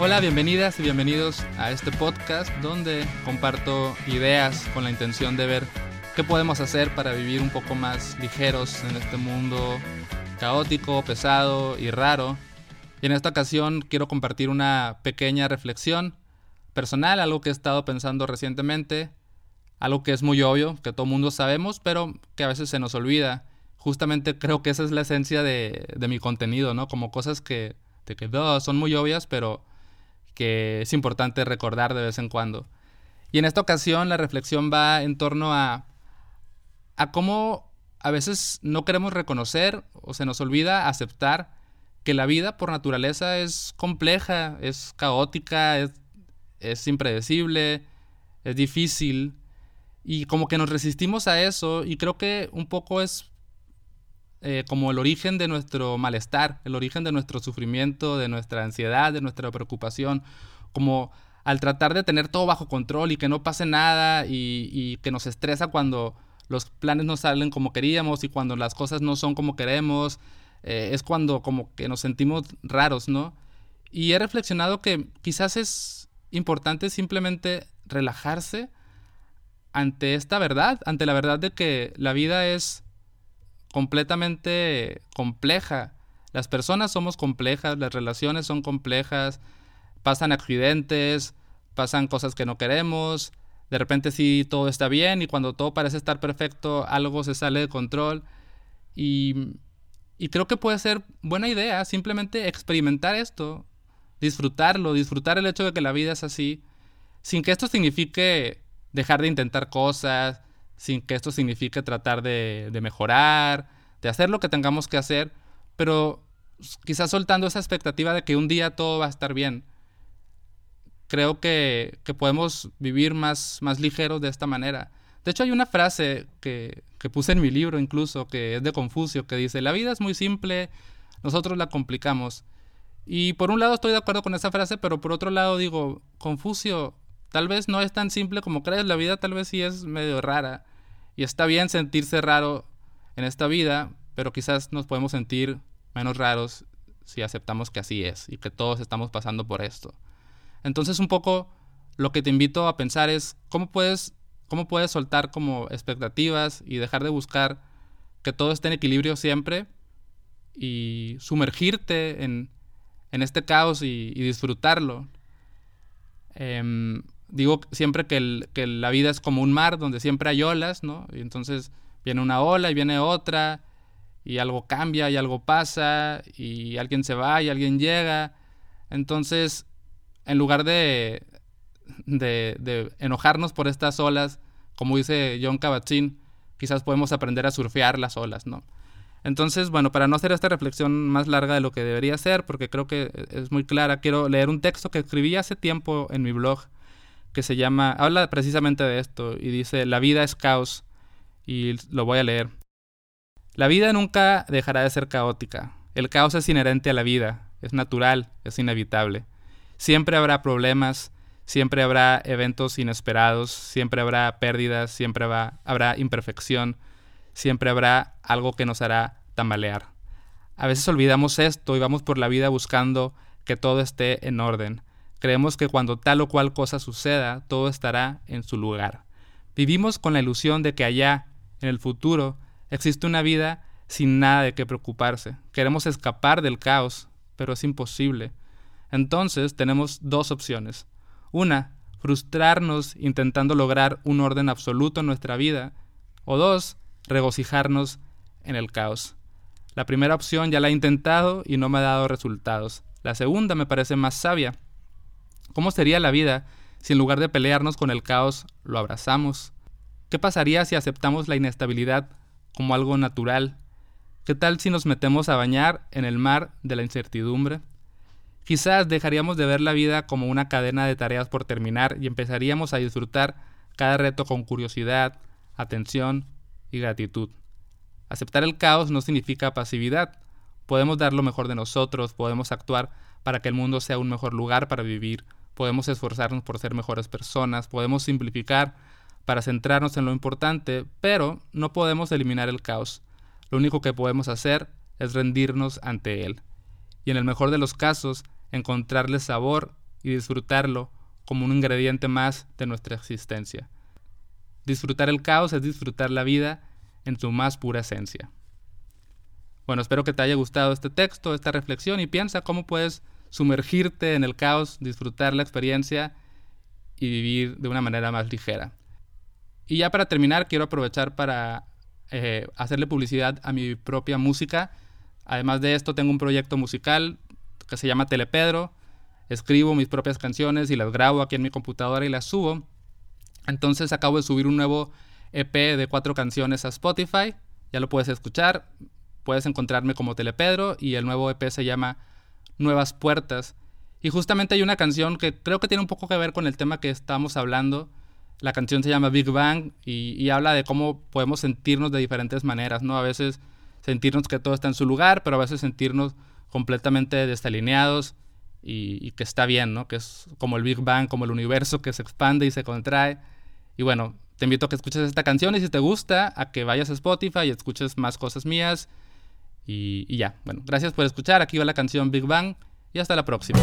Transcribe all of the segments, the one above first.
Hola, bienvenidas y bienvenidos a este podcast donde comparto ideas con la intención de ver qué podemos hacer para vivir un poco más ligeros en este mundo caótico, pesado y raro. Y en esta ocasión quiero compartir una pequeña reflexión personal, algo que he estado pensando recientemente, algo que es muy obvio, que todo mundo sabemos, pero que a veces se nos olvida. Justamente creo que esa es la esencia de, mi contenido, ¿no? Como cosas que, de que son muy obvias, pero que es importante recordar de vez en cuando. Y en esta ocasión la reflexión va en torno a, a cómo a veces no queremos reconocer o se nos olvida aceptar que la vida por naturaleza es compleja, es caótica, es, es impredecible, es difícil. Y como que nos resistimos a eso y creo que un poco es eh, como el origen de nuestro malestar, el origen de nuestro sufrimiento, de nuestra ansiedad, de nuestra preocupación, como al tratar de tener todo bajo control y que no pase nada y, que nos estresa cuando los planes no salen como queríamos y cuando las cosas no son como queremos, eh, es cuando como que nos sentimos raros, ¿no? Y he reflexionado que quizás es importante simplemente relajarse ante esta verdad, ante la verdad de que la vida es completamente compleja. Las personas somos complejas, las relaciones son complejas, pasan accidentes, pasan cosas que no queremos, de repente sí todo está bien y cuando todo parece estar perfecto algo se sale de control y, y creo que puede ser buena idea simplemente experimentar esto, disfrutarlo, disfrutar el hecho de que la vida es así, sin que esto signifique dejar de intentar cosas, sin que esto signifique tratar de, mejorar, de hacer lo que tengamos que hacer, pero quizás soltando esa expectativa de que un día todo va a estar bien. Creo que, podemos vivir más, más ligeros de esta manera. De hecho, hay una frase que, que, puse en mi libro incluso, que es de Confucio, que dice, la vida es muy simple, nosotros la complicamos. Y por un lado estoy de acuerdo con esa frase, pero por otro lado digo, Confucio, Tal vez no es tan simple como crees, la vida tal vez sí es medio rara. Y está bien sentirse raro en esta vida, pero quizás nos podemos sentir menos raros si aceptamos que así es y que todos estamos pasando por esto. Entonces un poco lo que te invito a pensar es cómo puedes, cómo puedes soltar como expectativas y dejar de buscar que todo esté en equilibrio siempre y sumergirte en, en este caos y, disfrutarlo. Em, digo siempre que, la vida es como un mar donde siempre hay olas, ¿no? Y entonces viene una ola y viene otra, y algo cambia y algo pasa, y alguien se va y alguien llega. Entonces, en lugar de, de, enojarnos por estas olas, como dice John Kabat-Zinn, quizás podemos aprender a surfear las olas, ¿no? Entonces, bueno, para no hacer esta reflexión más larga de lo que debería ser, porque creo que es muy clara, quiero leer un texto que escribí hace tiempo en mi blog, que se llama, habla precisamente de esto y dice, la vida es caos y lo voy a leer. La vida nunca dejará de ser caótica. El caos es inherente a la vida, es natural, es inevitable. Siempre habrá problemas, siempre habrá eventos inesperados, siempre habrá pérdidas, siempre habrá imperfección, siempre habrá algo que nos hará tambalear. A veces olvidamos esto y vamos por la vida buscando que todo esté en orden, Creemos que cuando tal o cual cosa suceda, todo estará en su lugar. Vivimos con la ilusión de que allá, en el futuro, existe una vida sin nada de qué preocuparse. Queremos escapar del caos, pero es imposible. Entonces tenemos dos opciones. Una, frustrarnos intentando lograr un orden absoluto en nuestra vida. O dos, regocijarnos en el caos. La primera opción ya la he intentado y no me ha dado resultados. La segunda me parece más sabia. ¿Cómo sería la vida si en lugar de pelearnos con el caos lo abrazamos? ¿Qué pasaría si aceptamos la inestabilidad como algo natural? ¿Qué tal si nos metemos a bañar en el mar de la incertidumbre? Quizás dejaríamos de ver la vida como una cadena de tareas por terminar y empezaríamos a disfrutar cada reto con curiosidad, atención y gratitud. Aceptar el caos no significa pasividad. Podemos dar lo mejor de nosotros, podemos actuar para que el mundo sea un mejor lugar para vivir, podemos esforzarnos por ser mejores personas, podemos simplificar para centrarnos en lo importante, pero no podemos eliminar el caos. Lo único que podemos hacer es rendirnos ante él. Y en el mejor de los casos, encontrarle sabor y disfrutarlo como un ingrediente más de nuestra existencia. Disfrutar el caos es disfrutar la vida en su más pura esencia. Bueno, espero que te haya gustado este texto, esta reflexión y piensa cómo puedes sumergirte en el caos, disfrutar la experiencia y vivir de una manera más ligera. Y ya para terminar, quiero aprovechar para eh, hacerle publicidad a mi propia música. Además de esto, tengo un proyecto musical que se llama Telepedro. Escribo mis propias canciones y las grabo aquí en mi computadora y las subo. Entonces acabo de subir un nuevo EP de cuatro canciones a Spotify. Ya lo puedes escuchar. Puedes encontrarme como Telepedro y el nuevo EP se llama Nuevas Puertas. Y justamente hay una canción que creo que tiene un poco que ver con el tema que estamos hablando, la canción se llama Big Bang y, habla de cómo podemos sentirnos de diferentes maneras, ¿no? A veces sentirnos que todo está en su lugar, pero a veces sentirnos completamente desalineados y, que está bien, ¿no? Que es como el Big Bang, como el universo que se expande y se contrae. Y bueno, te invito a que escuches esta canción y si te gusta, a que vayas a Spotify y escuches más cosas mías. Y, y ya, bueno, gracias por escuchar. Aquí va la canción Big Bang y hasta la próxima.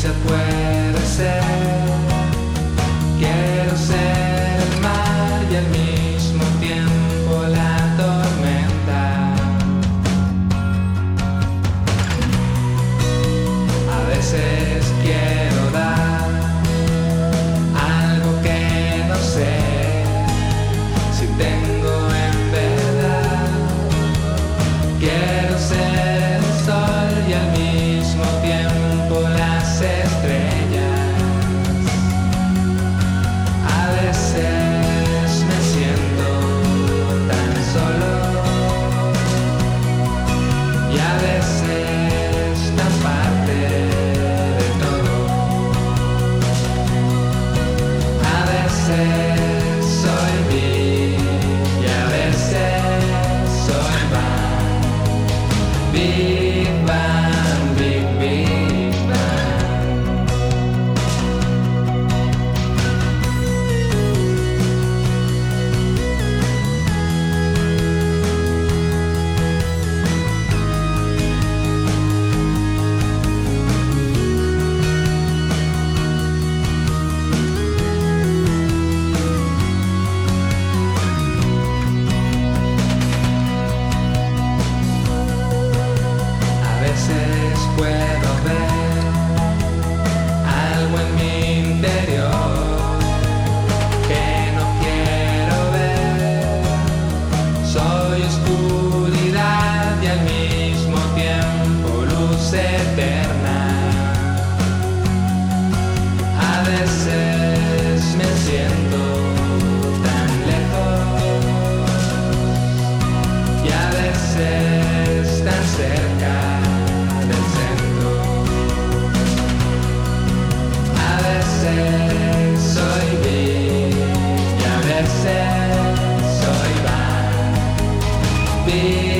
se puede. big bang, big bang. Big